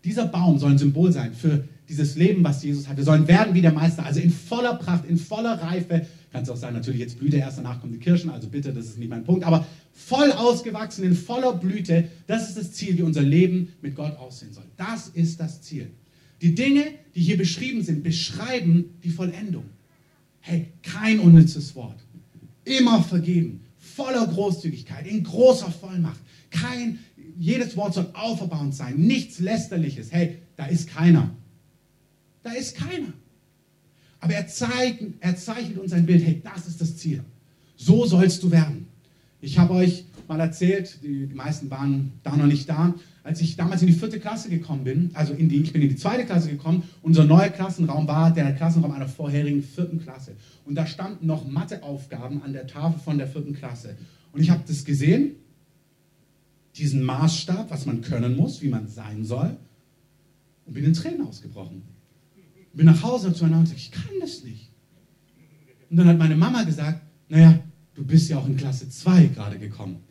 Speaker 1: dieser Baum soll ein Symbol sein für dieses Leben, was Jesus hat. Wir sollen werden wie der Meister, also in voller Pracht, in voller Reife. Kann es auch sein, natürlich jetzt blüht er erst, danach kommen die Kirschen, also bitte, das ist nicht mein Punkt, aber voll ausgewachsen, in voller Blüte, das ist das Ziel, wie unser Leben mit Gott aussehen soll. Das ist das Ziel. Die Dinge, die hier beschrieben sind, beschreiben die Vollendung. Hey, kein unnützes Wort. Immer vergeben, voller Großzügigkeit, in großer Vollmacht. Kein, jedes Wort soll auferbauend sein, nichts Lästerliches. Hey, da ist keiner. Da ist keiner. Aber er, zeigt, er zeichnet uns ein Bild, hey, das ist das Ziel. So sollst du werden. Ich habe euch mal erzählt, die meisten waren da noch nicht da, als ich damals in die vierte Klasse gekommen bin, also in die, ich bin in die zweite Klasse gekommen, unser neuer Klassenraum war der Klassenraum einer vorherigen vierten Klasse. Und da standen noch Matheaufgaben an der Tafel von der vierten Klasse. Und ich habe das gesehen, diesen Maßstab, was man können muss, wie man sein soll, und bin in Tränen ausgebrochen. Bin nach Hause zu meiner und gesagt, ich kann das nicht. Und dann hat meine Mama gesagt, naja, du bist ja auch in Klasse 2 gerade gekommen.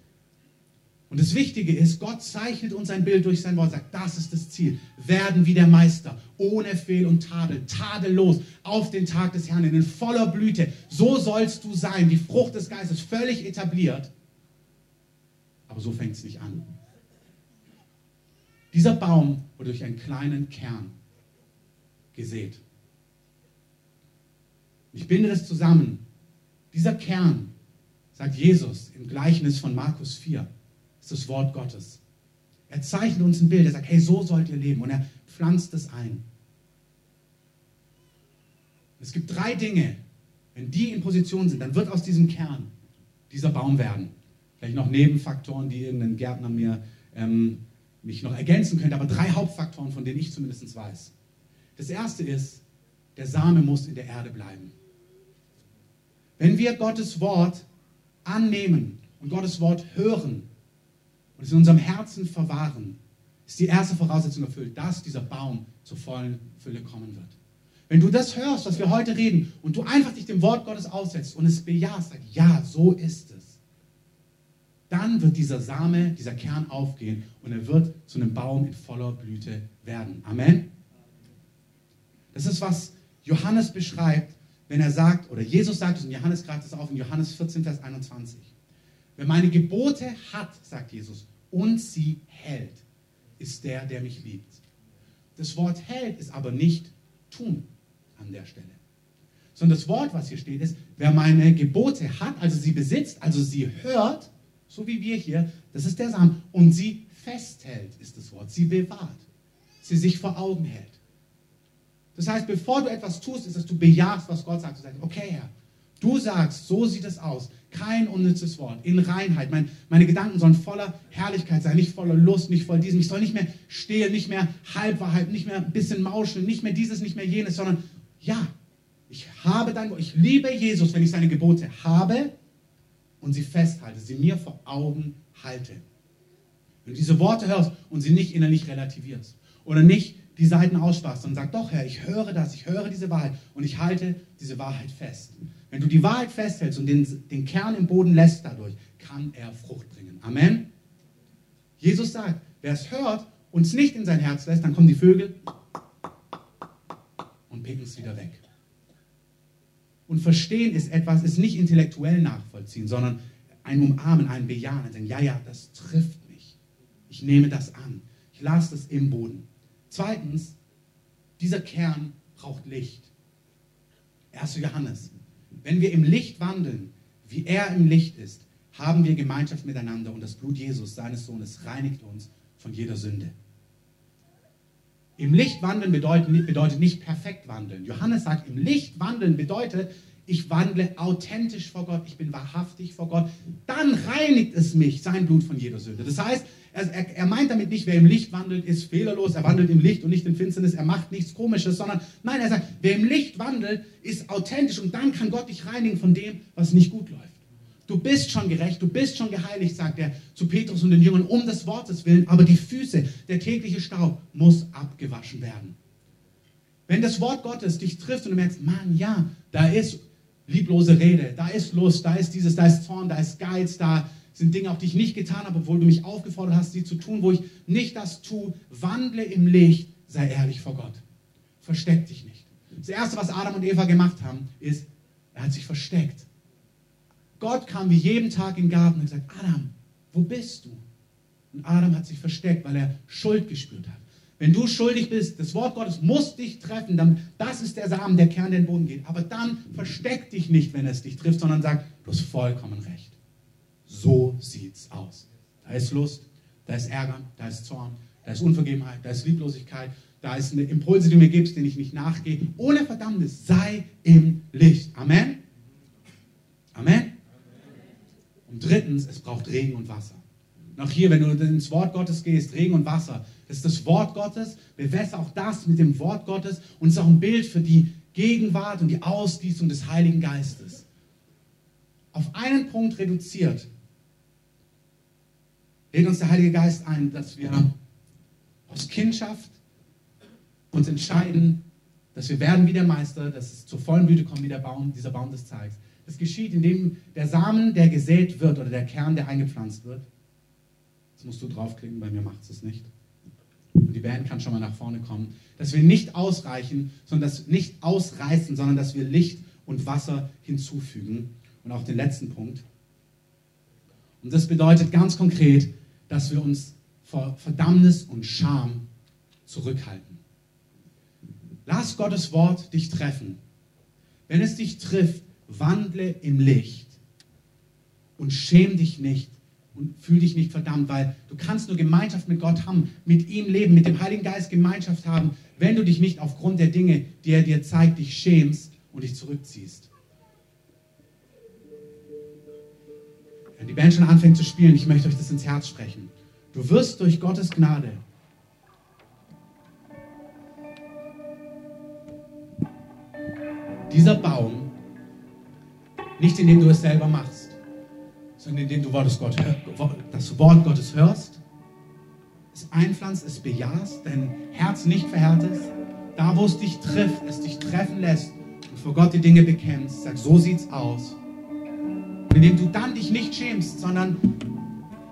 Speaker 1: Und das Wichtige ist, Gott zeichnet uns ein Bild durch sein Wort, sagt, das ist das Ziel. Werden wie der Meister, ohne Fehl und Tadel, tadellos, auf den Tag des Herrn, in voller Blüte. So sollst du sein, die Frucht des Geistes, völlig etabliert. Aber so fängt es nicht an. Dieser Baum wurde durch einen kleinen Kern gesät. Ich binde das zusammen. Dieser Kern, sagt Jesus im Gleichnis von Markus 4, ist das Wort Gottes. Er zeichnet uns ein Bild. Er sagt, hey, so sollt ihr leben. Und er pflanzt es ein. Es gibt drei Dinge. Wenn die in Position sind, dann wird aus diesem Kern dieser Baum werden. Vielleicht noch Nebenfaktoren, die irgendein Gärtner mir ähm, mich noch ergänzen könnte, aber drei Hauptfaktoren, von denen ich zumindest weiß. Das erste ist, der Same muss in der Erde bleiben. Wenn wir Gottes Wort annehmen und Gottes Wort hören, und es in unserem Herzen verwahren, ist die erste Voraussetzung erfüllt, dass dieser Baum zur vollen Fülle kommen wird. Wenn du das hörst, was wir heute reden, und du einfach dich dem Wort Gottes aussetzt und es bejahst, sagst, ja, so ist es, dann wird dieser Same, dieser Kern aufgehen und er wird zu einem Baum in voller Blüte werden. Amen. Das ist, was Johannes beschreibt, wenn er sagt, oder Jesus sagt es, und Johannes greift es auf in Johannes 14, Vers 21. Wer meine Gebote hat, sagt Jesus, und sie hält, ist der, der mich liebt. Das Wort hält ist aber nicht tun an der Stelle. Sondern das Wort, was hier steht, ist, wer meine Gebote hat, also sie besitzt, also sie hört, so wie wir hier, das ist der Samen, und sie festhält, ist das Wort, sie bewahrt, sie sich vor Augen hält. Das heißt, bevor du etwas tust, ist, dass du bejahst, was Gott sagt. Du sagst, okay, Herr, du sagst, so sieht es aus. Kein unnützes Wort. In Reinheit. Mein, meine Gedanken sollen voller Herrlichkeit sein, nicht voller Lust, nicht voll diesem. Ich soll nicht mehr stehlen, nicht mehr Halbwahrheit, nicht mehr ein bisschen mauscheln, nicht mehr dieses, nicht mehr jenes, sondern ja, ich habe dein Wort. Ich liebe Jesus, wenn ich seine Gebote habe und sie festhalte, sie mir vor Augen halte. Wenn du diese Worte hörst und sie nicht innerlich relativierst oder nicht die Seiten aussparst, sondern sagst, doch Herr, ich höre das, ich höre diese Wahrheit und ich halte diese Wahrheit fest. Wenn du die Wahrheit festhältst und den, den Kern im Boden lässt dadurch, kann er Frucht bringen. Amen. Jesus sagt, wer es hört und es nicht in sein Herz lässt, dann kommen die Vögel und picken es wieder weg. Und verstehen ist etwas, ist nicht intellektuell nachvollziehen, sondern ein Umarmen, ein Bejahen, ein Sagen, ja, ja, das trifft mich. Ich nehme das an. Ich lasse das im Boden. Zweitens, dieser Kern braucht Licht. 1. Johannes wenn wir im Licht wandeln, wie er im Licht ist, haben wir Gemeinschaft miteinander und das Blut Jesus, seines Sohnes, reinigt uns von jeder Sünde. Im Licht wandeln bedeutet, bedeutet nicht perfekt wandeln. Johannes sagt, im Licht wandeln bedeutet, ich wandle authentisch vor Gott, ich bin wahrhaftig vor Gott. Dann reinigt es mich, sein Blut von jeder Sünde. Das heißt, er, er, meint damit nicht, wer im Licht wandelt, ist fehlerlos, er wandelt im Licht und nicht in Finsternis, er macht nichts Komisches, sondern nein, er sagt, wer im Licht wandelt, ist authentisch und dann kann Gott dich reinigen von dem, was nicht gut läuft. Du bist schon gerecht, du bist schon geheiligt, sagt er zu Petrus und den Jüngern, um des Wortes willen, aber die Füße, der tägliche Staub muss abgewaschen werden. Wenn das Wort Gottes dich trifft und du merkst, Mann, ja, da ist lieblose Rede, da ist Lust, da ist dieses, da ist Zorn, da ist Geiz, da sind Dinge, auch die ich nicht getan habe, obwohl du mich aufgefordert hast, sie zu tun, wo ich nicht das tue. Wandle im Licht, sei ehrlich vor Gott. versteck dich nicht. Das Erste, was Adam und Eva gemacht haben, ist, er hat sich versteckt. Gott kam wie jeden Tag in den Garten und gesagt, Adam, wo bist du? Und Adam hat sich versteckt, weil er Schuld gespürt hat. Wenn du schuldig bist, das Wort Gottes muss dich treffen, dann, das ist der Samen, der Kern, den Boden geht. Aber dann versteck dich nicht, wenn es dich trifft, sondern sag, du hast vollkommen recht. So sieht's aus. Da ist Lust, da ist Ärger, da ist Zorn, da ist Unvergebenheit, da ist Lieblosigkeit, da ist eine Impulse, die du mir gibst, denen ich nicht nachgehe. Ohne Verdammnis, sei im Licht. Amen. Amen. Und drittens, es braucht Regen und Wasser. Noch hier, wenn du ins Wort Gottes gehst, Regen und Wasser, das ist das Wort Gottes. Bewässer auch das mit dem Wort Gottes und es ist auch ein Bild für die Gegenwart und die Ausgießung des Heiligen Geistes. Auf einen Punkt reduziert, lädt uns der Heilige Geist ein, dass wir aus Kindschaft uns entscheiden, dass wir werden wie der Meister, dass es zur vollen Blüte kommt wie der Baum, dieser Baum des Zeigs. Das geschieht, indem der Samen, der gesät wird oder der Kern, der eingepflanzt wird. Jetzt musst du draufklicken, bei mir macht es nicht. Und die Band kann schon mal nach vorne kommen. Dass wir nicht ausreichen, sondern dass nicht ausreißen, sondern dass wir Licht und Wasser hinzufügen. Und auch den letzten Punkt. Und das bedeutet ganz konkret, dass wir uns vor Verdammnis und Scham zurückhalten. Lass Gottes Wort dich treffen. Wenn es dich trifft, wandle im Licht und schäm dich nicht und fühl dich nicht verdammt, weil du kannst nur Gemeinschaft mit Gott haben, mit ihm leben, mit dem Heiligen Geist Gemeinschaft haben, wenn du dich nicht aufgrund der Dinge, die er dir zeigt, dich schämst und dich zurückziehst. Wenn die Band schon anfängt zu spielen, ich möchte euch das ins Herz sprechen. Du wirst durch Gottes Gnade dieser Baum nicht indem du es selber machst, sondern indem du das Wort Gottes hörst, es einpflanzt, es bejahst, dein Herz nicht verhärtest, da wo es dich trifft, es dich treffen lässt und vor Gott die Dinge bekennst, sag, so sieht's aus. Indem du dann dich nicht schämst, sondern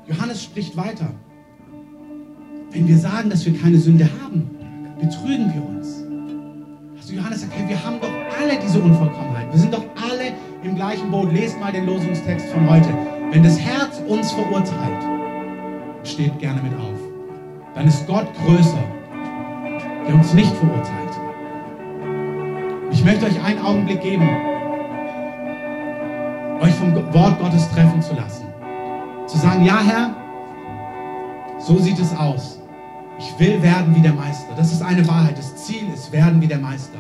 Speaker 1: Johannes spricht weiter. Wenn wir sagen, dass wir keine Sünde haben, betrügen wir uns. Also Johannes sagt, hey, wir haben doch alle diese Unvollkommenheit. Wir sind doch alle im gleichen Boot. Lest mal den Losungstext von heute. Wenn das Herz uns verurteilt, steht gerne mit auf. Dann ist Gott größer, der uns nicht verurteilt. Ich möchte euch einen Augenblick geben, vom Wort Gottes treffen zu lassen. Zu sagen, ja Herr, so sieht es aus. Ich will werden wie der Meister. Das ist eine Wahrheit. Das Ziel ist werden wie der Meister.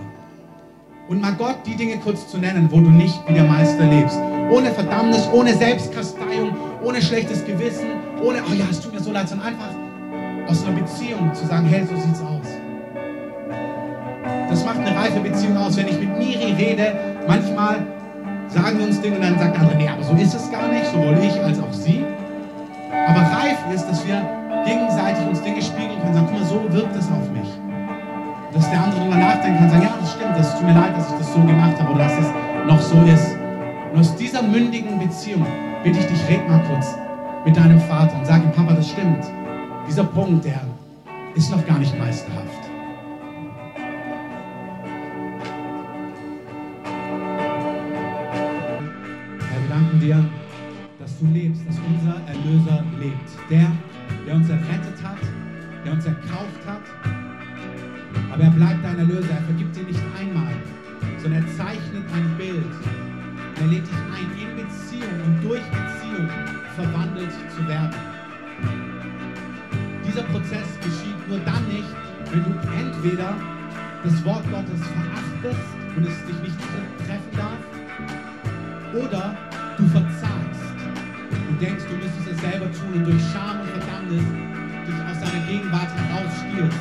Speaker 1: Und mal Gott die Dinge kurz zu nennen, wo du nicht wie der Meister lebst. Ohne Verdammnis, ohne Selbstkasteiung, ohne schlechtes Gewissen, ohne, oh ja, es tut mir so leid, sondern einfach aus einer Beziehung zu sagen, hey, so sieht's aus. Das macht eine reife Beziehung aus. Wenn ich mit Miri rede, manchmal sagen uns Dinge und dann sagt der andere, nee, aber so ist es gar nicht, sowohl ich als auch sie. Aber reif ist, dass wir gegenseitig uns Dinge spiegeln können, sagen, guck mal, so wirkt es auf mich dass der andere darüber nachdenken kann sagen, ja, das stimmt, das tut mir leid, dass ich das so gemacht habe oder dass es noch so ist. Und aus dieser mündigen Beziehung bitte ich dich, red mal kurz mit deinem Vater und sag ihm, Papa, das stimmt. Dieser Punkt, der ist noch gar nicht meisterhaft. Dir, dass du lebst, dass unser Erlöser lebt. Der, der uns errettet hat, der uns erkauft hat, aber er bleibt dein Erlöser. Er vergibt dir nicht einmal, sondern er zeichnet ein Bild. Er lädt dich ein, in Beziehung und durch Beziehung verwandelt zu werden. Dieser Prozess geschieht nur dann nicht, wenn du entweder das Wort Gottes verachtest und es dich nicht treffen darf, oder du verzagst und denkst, du müsstest es selber tun und durch Scham und Verdammnis dich aus seiner Gegenwart herausstiehlst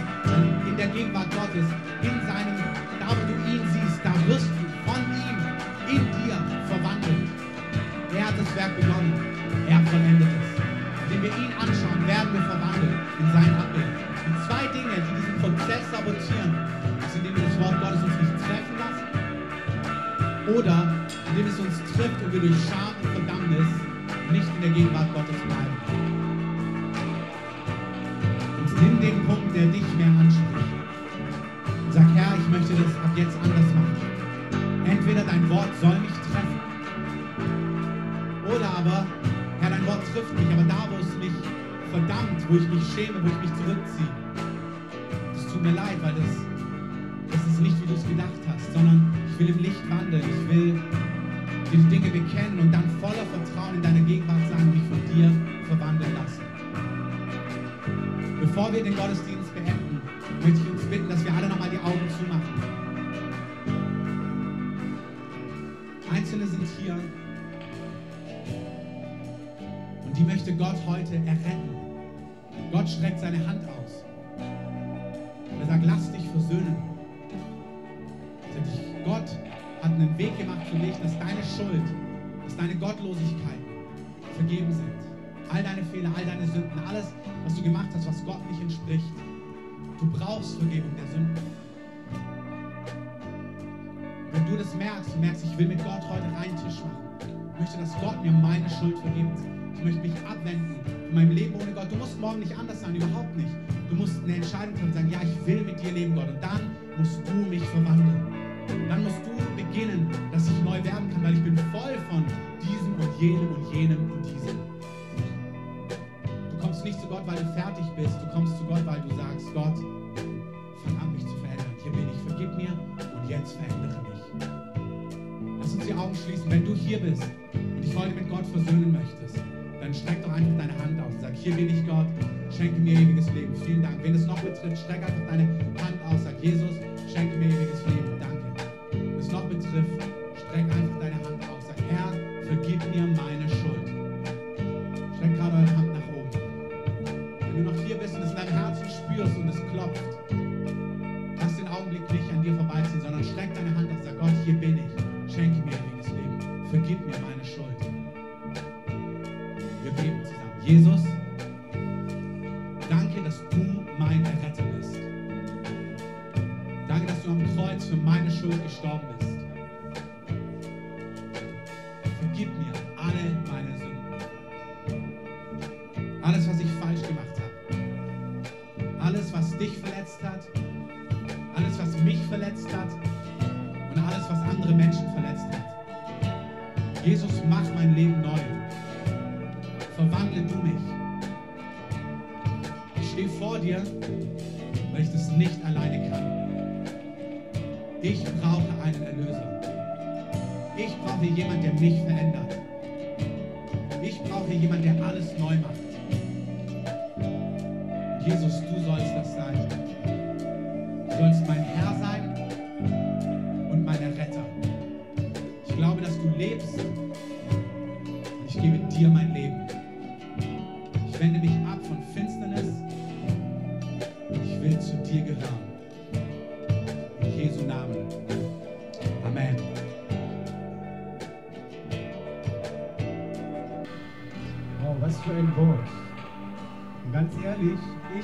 Speaker 1: in der Gegenwart Gottes, in seinem, da wo du ihn siehst, da wirst du von ihm in dir verwandelt. Er hat das Werk begonnen, er vollendet es. Wenn wir ihn anschauen, werden wir verwandelt in sein Abbild. Und zwei Dinge, die diesen Prozess sabotieren, ist, indem wir das Wort Gottes uns nicht treffen lassen oder trifft und wir durch Scham und Verdammnis nicht in der Gegenwart Gottes bleiben. Und nimm den Punkt, der dich mehr anspricht. Und sag, Herr, ich möchte das ab jetzt anders machen. Entweder dein Wort soll mich treffen, oder aber, Herr, dein Wort trifft mich, aber da, wo es mich verdammt, wo ich mich schäme, wo ich mich zurückziehe, das tut mir leid, weil das, das ist nicht, wie du es gedacht hast, sondern ich will im Licht wandeln, ich will Einzelne sind hier und die möchte Gott heute erretten. Gott streckt seine Hand aus. Er sagt, lass dich versöhnen. Gott hat einen Weg gemacht für dich, dass deine Schuld, dass deine Gottlosigkeit vergeben sind. All deine Fehler, all deine Sünden, alles, was du gemacht hast, was Gott nicht entspricht. Du brauchst Vergebung der Sünden. Du das merkst, du merkst, ich will mit Gott heute reinen Tisch machen. Ich möchte, dass Gott mir meine Schuld vergibt. Ich möchte mich abwenden von meinem Leben ohne Gott. Du musst morgen nicht anders sein, überhaupt nicht. Du musst eine Entscheidung treffen und sagen, ja, ich will mit dir leben, Gott. Und dann musst du mich verwandeln. Dann musst du beginnen, dass ich neu werden kann, weil ich bin voll von diesem und jenem und jenem und diesem. Du kommst nicht zu Gott, weil du fertig bist. Du kommst zu Gott, weil du sagst, Gott, fang an, mich zu verändern. Hier bin ich, vergib mir und jetzt verändere mich. Augen schließen. Wenn du hier bist und dich heute mit Gott versöhnen möchtest, dann streck doch einfach deine Hand aus sag, hier bin ich Gott, schenke mir ewiges Leben. Vielen Dank. Wenn es noch betrifft, streck einfach deine Hand aus, sag, Jesus, schenke mir ewiges Leben. Danke es noch betrifft, streck einfach deine Hand aus. Sag, Herr, vergib mir meine Schuld. Streck gerade eure Hand nach oben. Wenn du noch hier bist und es in deinem Herzen spürst und es klopft, lass den Augenblick nicht an dir vorbeiziehen, sondern streck deine Hand aus. Sag, Gott, hier bin ich.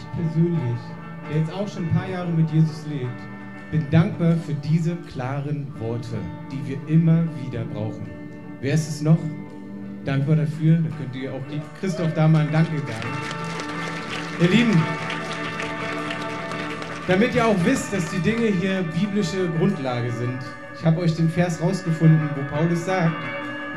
Speaker 1: Ich
Speaker 2: persönlich, der jetzt auch schon ein paar Jahre mit Jesus lebt, bin dankbar für diese klaren Worte, die wir immer wieder brauchen. Wer ist es noch? Dankbar dafür. Da könnt ihr auch die Christoph da mal ein Danke sagen. Ihr Lieben, damit ihr auch wisst, dass die Dinge hier biblische Grundlage sind, ich habe euch den Vers rausgefunden, wo Paulus sagt,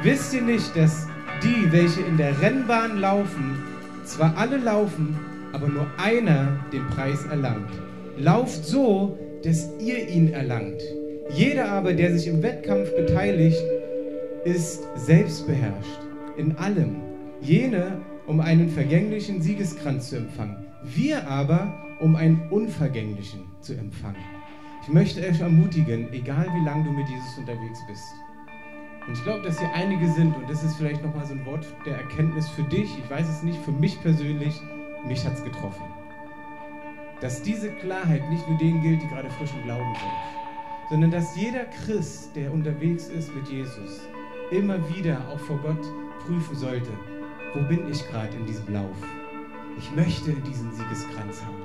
Speaker 2: wisst ihr nicht, dass die, welche in der Rennbahn laufen, zwar alle laufen, aber nur einer den Preis erlangt. Lauft so, dass ihr ihn erlangt. Jeder aber, der sich im Wettkampf beteiligt, ist selbstbeherrscht in allem. Jene, um einen vergänglichen Siegeskranz zu empfangen. Wir aber, um einen unvergänglichen zu empfangen. Ich möchte euch ermutigen, egal wie lange du mit Jesus unterwegs bist. Und ich glaube, dass hier einige sind, und das ist vielleicht nochmal so ein Wort der Erkenntnis für dich, ich weiß es nicht, für mich persönlich, mich hat es getroffen. Dass diese Klarheit nicht nur denen gilt, die gerade frisch im Glauben sind, sondern dass jeder Christ, der unterwegs ist mit Jesus, immer wieder auch vor Gott prüfen sollte, wo bin ich gerade in diesem Lauf? Ich möchte diesen Siegeskranz haben.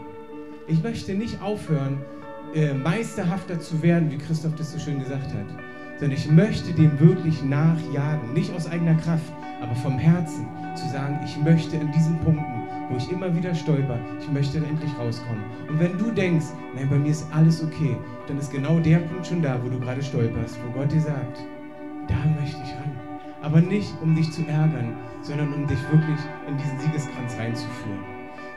Speaker 2: Ich möchte nicht aufhören, äh, meisterhafter zu werden, wie Christoph das so schön gesagt hat, sondern ich möchte dem wirklich nachjagen, nicht aus eigener Kraft, aber vom Herzen zu sagen, ich möchte in diesen Punkten, wo ich immer wieder stolper, ich möchte endlich rauskommen. Und wenn du denkst, nein, bei mir ist alles okay, dann ist genau der Punkt schon da, wo du gerade stolperst, wo Gott dir sagt, da möchte ich ran. aber nicht um dich zu ärgern, sondern um dich wirklich in diesen Siegeskranz reinzuführen.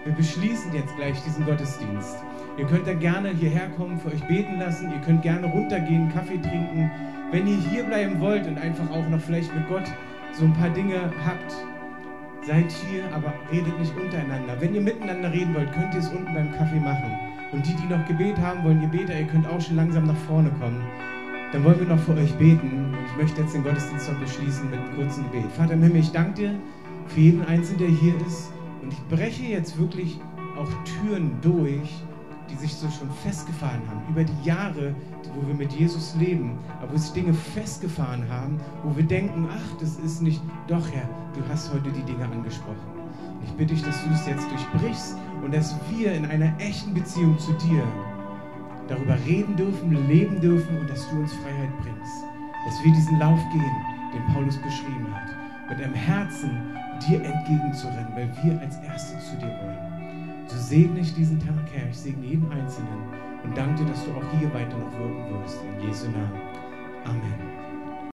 Speaker 2: Wir beschließen jetzt gleich diesen Gottesdienst. Ihr könnt dann gerne hierher kommen, für euch beten lassen. Ihr könnt gerne runtergehen, Kaffee trinken. Wenn ihr hier bleiben wollt und einfach auch noch vielleicht mit Gott so ein paar Dinge habt, seid hier, aber redet nicht untereinander. Wenn ihr miteinander reden wollt, könnt ihr es unten beim Kaffee machen. Und die, die noch Gebet haben wollen, ihr Beter, ihr könnt auch schon langsam nach vorne kommen. Dann wollen wir noch für euch beten. Und ich möchte jetzt den Gottesdienst noch beschließen mit einem kurzen Gebet. Vater im Himmel, ich danke dir für jeden Einzelnen, der hier ist. Und ich breche jetzt wirklich auch Türen durch, die sich so schon festgefahren haben, über die Jahre, wo wir mit Jesus leben, aber wo sich Dinge festgefahren haben, wo wir denken, ach, das ist nicht, doch Herr, du hast heute die Dinge angesprochen. Ich bitte dich, dass du es jetzt durchbrichst und dass wir in einer echten Beziehung zu dir darüber reden dürfen, leben dürfen und dass du uns Freiheit bringst. Dass wir diesen Lauf gehen, den Paulus beschrieben hat, mit einem Herzen dir entgegenzurennen, weil wir als Erste zu dir wollen. Segne ich diesen Tag, Herr. Ich segne jeden Einzelnen und danke dir, dass du auch hier weiter noch wirken wirst. In Jesu Namen. Amen.